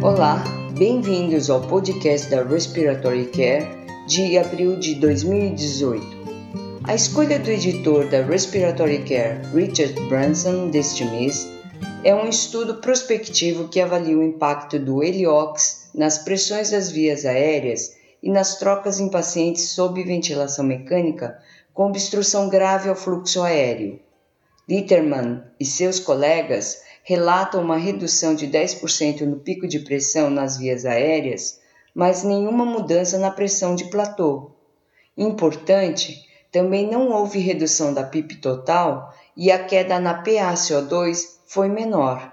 Olá, bem-vindos ao podcast da Respiratory Care de abril de 2018. A escolha do editor da Respiratory Care, Richard Branson, deste mês, é um estudo prospectivo que avalia o impacto do heliox nas pressões das vias aéreas e nas trocas em pacientes sob ventilação mecânica com obstrução grave ao fluxo aéreo. Litterman e seus colegas relatam uma redução de 10% no pico de pressão nas vias aéreas, mas nenhuma mudança na pressão de platô. Importante, também não houve redução da PIP total e a queda na PaCO2 foi menor.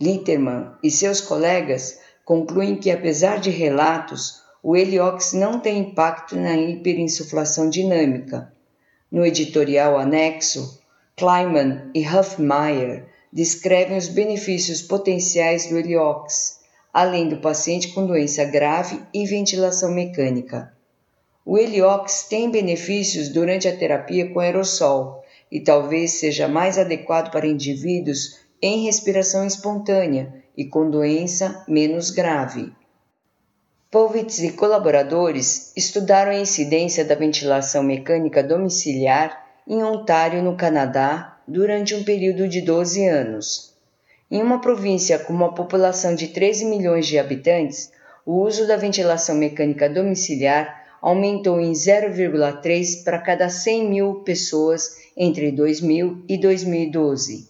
Litterman e seus colegas concluem que, apesar de relatos, o heliox não tem impacto na hiperinsuflação dinâmica. No editorial anexo, Kleiman e Huffmeyer descrevem os benefícios potenciais do heliox, além do paciente com doença grave e ventilação mecânica. O heliox tem benefícios durante a terapia com aerossol e talvez seja mais adequado para indivíduos em respiração espontânea e com doença menos grave. Povitz e colaboradores estudaram a incidência da ventilação mecânica domiciliar em Ontário, no Canadá, durante um período de 12 anos. Em uma província com uma população de 13 milhões de habitantes, o uso da ventilação mecânica domiciliar aumentou em 0,3 para cada 100 mil pessoas entre 2000 e 2012.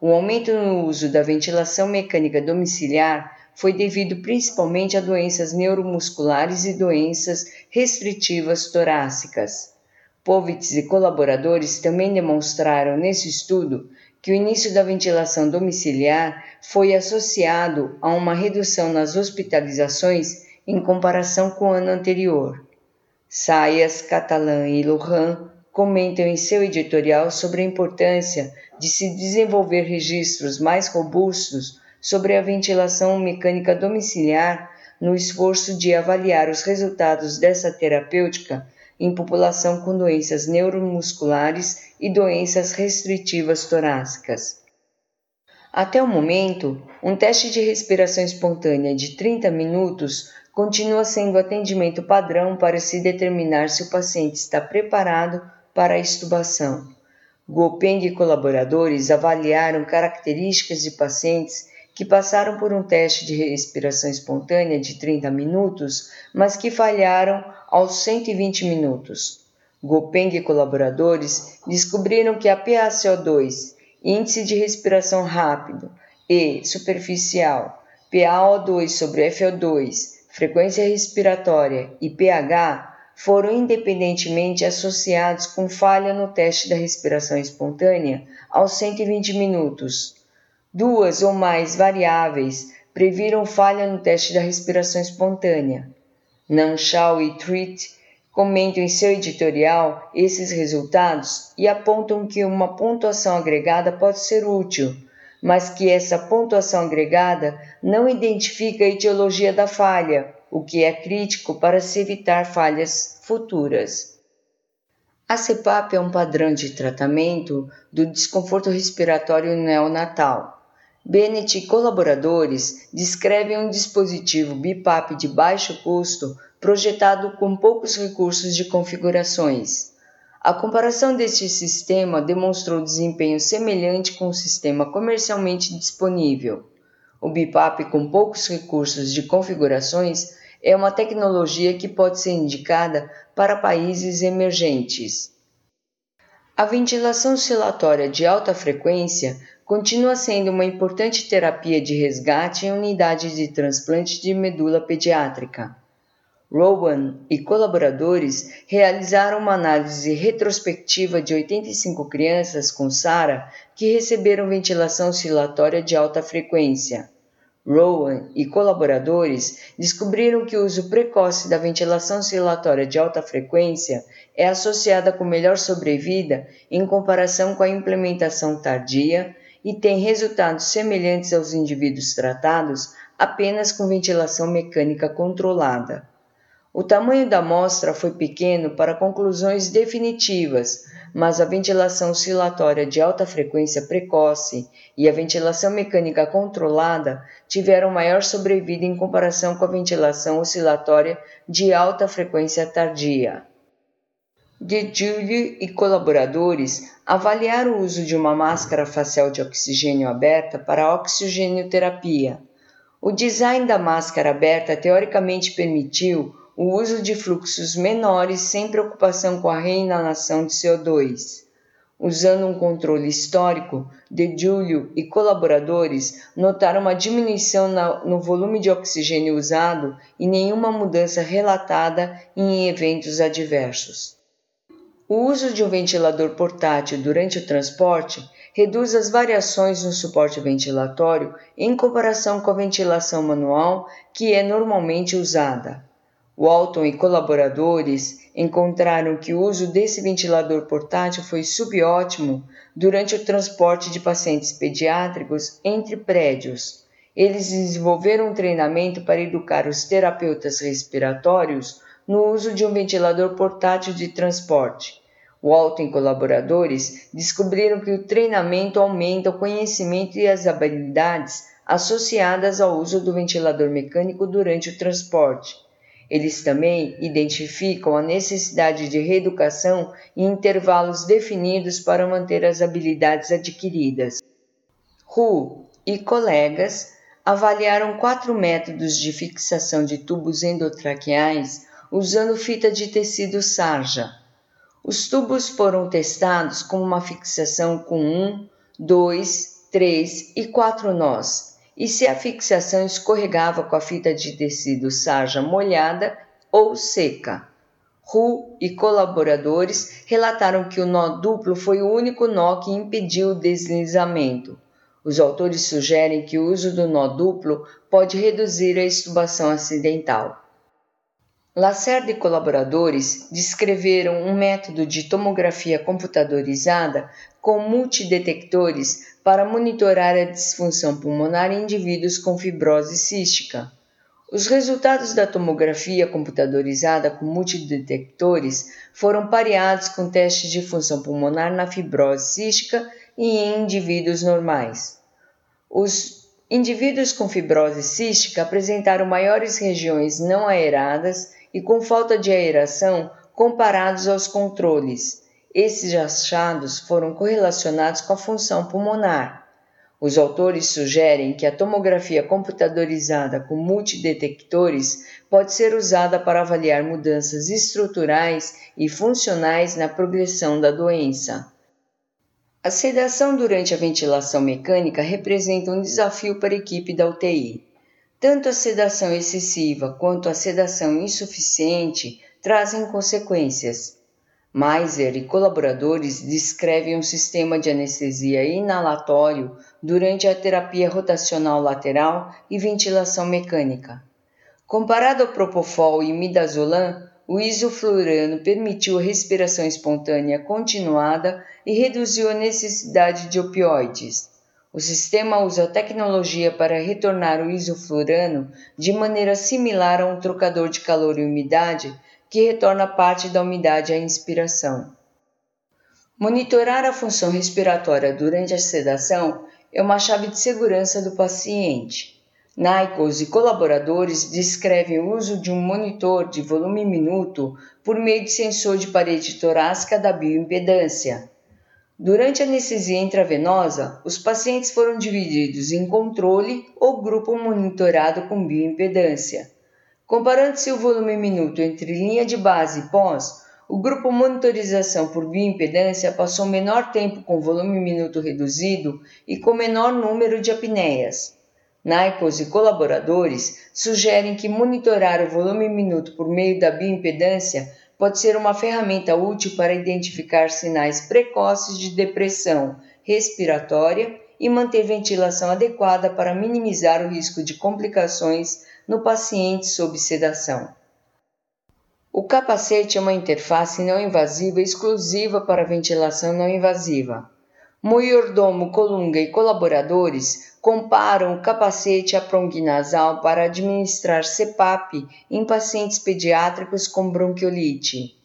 O aumento no uso da ventilação mecânica domiciliar foi devido principalmente a doenças neuromusculares e doenças restritivas torácicas. Povitz e colaboradores também demonstraram nesse estudo que o início da ventilação domiciliar foi associado a uma redução nas hospitalizações em comparação com o ano anterior. Sayas, Catalan e Lohan comentam em seu editorial sobre a importância de se desenvolver registros mais robustos sobre a ventilação mecânica domiciliar no esforço de avaliar os resultados dessa terapêutica em população com doenças neuromusculares e doenças restritivas torácicas. Até o momento, um teste de respiração espontânea de 30 minutos continua sendo o atendimento padrão para se determinar se o paciente está preparado para a extubação. Gopeng e colaboradores avaliaram características de pacientes que passaram por um teste de respiração espontânea de 30 minutos, mas que falharam aos 120 minutos. Gopeng e colaboradores descobriram que a PaCO2, índice de respiração rápido e superficial, PaO2 sobre FO2, frequência respiratória e pH foram independentemente associados com falha no teste da respiração espontânea aos 120 minutos. Duas ou mais variáveis previram falha no teste da respiração espontânea. Nanchal e Treat comentam em seu editorial esses resultados e apontam que uma pontuação agregada pode ser útil, mas que essa pontuação agregada não identifica a etiologia da falha, o que é crítico para se evitar falhas futuras. A CPAP é um padrão de tratamento do desconforto respiratório neonatal Bennett e colaboradores descrevem um dispositivo BIPAP de baixo custo projetado com poucos recursos de configurações. A comparação deste sistema demonstrou desempenho semelhante com o sistema comercialmente disponível. O BIPAP com poucos recursos de configurações é uma tecnologia que pode ser indicada para países emergentes. A ventilação oscilatória de alta frequência continua sendo uma importante terapia de resgate em unidade de transplante de medula pediátrica. Rowan e colaboradores realizaram uma análise retrospectiva de 85 crianças com SARA que receberam ventilação oscilatória de alta frequência. Rowan e colaboradores descobriram que o uso precoce da ventilação oscilatória de alta frequência é associada com melhor sobrevida em comparação com a implementação tardia e tem resultados semelhantes aos indivíduos tratados apenas com ventilação mecânica controlada. O tamanho da amostra foi pequeno para conclusões definitivas, mas a ventilação oscilatória de alta frequência precoce e a ventilação mecânica controlada tiveram maior sobrevida em comparação com a ventilação oscilatória de alta frequência tardia. De Giulio e colaboradores avaliaram o uso de uma máscara facial de oxigênio aberta para a oxigênio-terapia. O design da máscara aberta teoricamente permitiu o uso de fluxos menores sem preocupação com a reinalação de CO2. Usando um controle histórico, De Giulio e colaboradores notaram uma diminuição no volume de oxigênio usado e nenhuma mudança relatada em eventos adversos. O uso de um ventilador portátil durante o transporte reduz as variações no suporte ventilatório em comparação com a ventilação manual que é normalmente usada. Walton e colaboradores encontraram que o uso desse ventilador portátil foi subótimo durante o transporte de pacientes pediátricos entre prédios. Eles desenvolveram um treinamento para educar os terapeutas respiratórios no uso de um ventilador portátil de transporte. Walton e colaboradores descobriram que o treinamento aumenta o conhecimento e as habilidades associadas ao uso do ventilador mecânico durante o transporte. Eles também identificam a necessidade de reeducação em intervalos definidos para manter as habilidades adquiridas. Hu e colegas avaliaram quatro métodos de fixação de tubos endotraqueais usando fita de tecido sarja. Os tubos foram testados com uma fixação com um, dois, três e quatro nós e se a fixação escorregava com a fita de tecido sarja molhada ou seca. Hu e colaboradores relataram que o nó duplo foi o único nó que impediu o deslizamento. Os autores sugerem que o uso do nó duplo pode reduzir a estubação acidental. Lacerda e colaboradores descreveram um método de tomografia computadorizada com multidetectores para monitorar a disfunção pulmonar em indivíduos com fibrose cística. Os resultados da tomografia computadorizada com multidetectores foram pareados com testes de função pulmonar na fibrose cística e em indivíduos normais. Os indivíduos com fibrose cística apresentaram maiores regiões não aeradas e com falta de aeração comparados aos controles esses achados foram correlacionados com a função pulmonar. Os autores sugerem que a tomografia computadorizada com multidetectores pode ser usada para avaliar mudanças estruturais e funcionais na progressão da doença. A sedação durante a ventilação mecânica representa um desafio para a equipe da UTI. Tanto a sedação excessiva quanto a sedação insuficiente trazem consequências. Meiser e colaboradores descrevem um sistema de anestesia inalatório durante a terapia rotacional lateral e ventilação mecânica. Comparado ao propofol e midazolam, o isoflurano permitiu respiração espontânea continuada e reduziu a necessidade de opioides. O sistema usa tecnologia para retornar o isoflurano de maneira similar a um trocador de calor e umidade que retorna parte da umidade à inspiração. Monitorar a função respiratória durante a sedação é uma chave de segurança do paciente. Nichols e colaboradores descrevem o uso de um monitor de volume minuto por meio de sensor de parede torácica da bioimpedância. Durante a anestesia intravenosa, os pacientes foram divididos em controle ou grupo monitorado com bioimpedância. Comparando-se o volume minuto entre linha de base e pós, o grupo monitorização por bioimpedância passou menor tempo com volume minuto reduzido e com menor número de apneias. Nichols e colaboradores sugerem que monitorar o volume minuto por meio da bioimpedância pode ser uma ferramenta útil para identificar sinais precoces de depressão respiratória e manter ventilação adequada para minimizar o risco de complicações no paciente sob sedação. O capacete é uma interface não invasiva exclusiva para ventilação não invasiva. Moiordomo, Colunga e colaboradores comparam o capacete à pronguinasal para administrar CPAP em pacientes pediátricos com bronquiolite.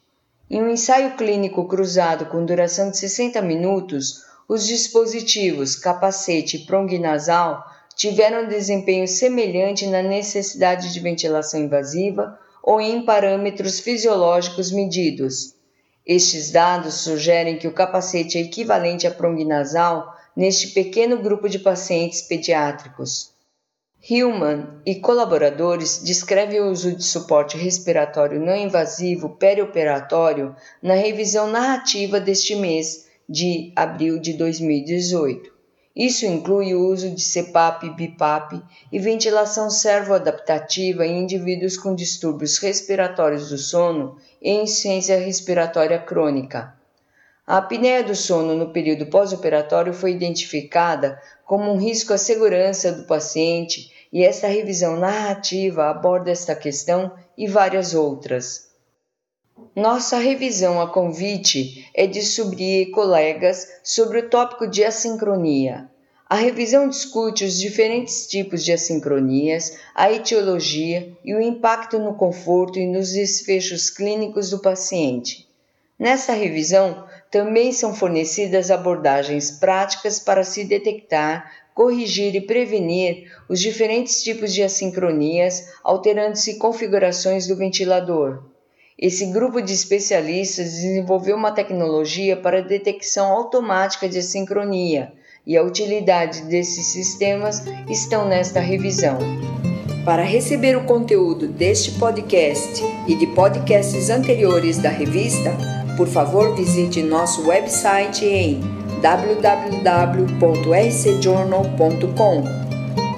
Em um ensaio clínico cruzado com duração de 60 minutos, os dispositivos capacete e pronguinasal tiveram desempenho semelhante na necessidade de ventilação invasiva ou em parâmetros fisiológicos medidos. Estes dados sugerem que o capacete é equivalente à pronguinasal neste pequeno grupo de pacientes pediátricos. Hillman e colaboradores descrevem o uso de suporte respiratório não invasivo perioperatório na revisão narrativa deste mês de abril de 2018. Isso inclui o uso de CPAP BIPAP e ventilação servoadaptativa em indivíduos com distúrbios respiratórios do sono e insuficiência respiratória crônica. A apneia do sono no período pós-operatório foi identificada como um risco à segurança do paciente e esta revisão narrativa aborda esta questão e várias outras. Nossa revisão a convite é de Subri e colegas sobre o tópico de assincronia. A revisão discute os diferentes tipos de assincronias, a etiologia e o impacto no conforto e nos desfechos clínicos do paciente. Nessa revisão, também são fornecidas abordagens práticas para se detectar, corrigir e prevenir os diferentes tipos de assincronias, alterando-se configurações do ventilador. Esse grupo de especialistas desenvolveu uma tecnologia para detecção automática de assincronia e a utilidade desses sistemas estão nesta revisão. Para receber o conteúdo deste podcast e de podcasts anteriores da revista, por favor visite nosso website em www.rcjournal.com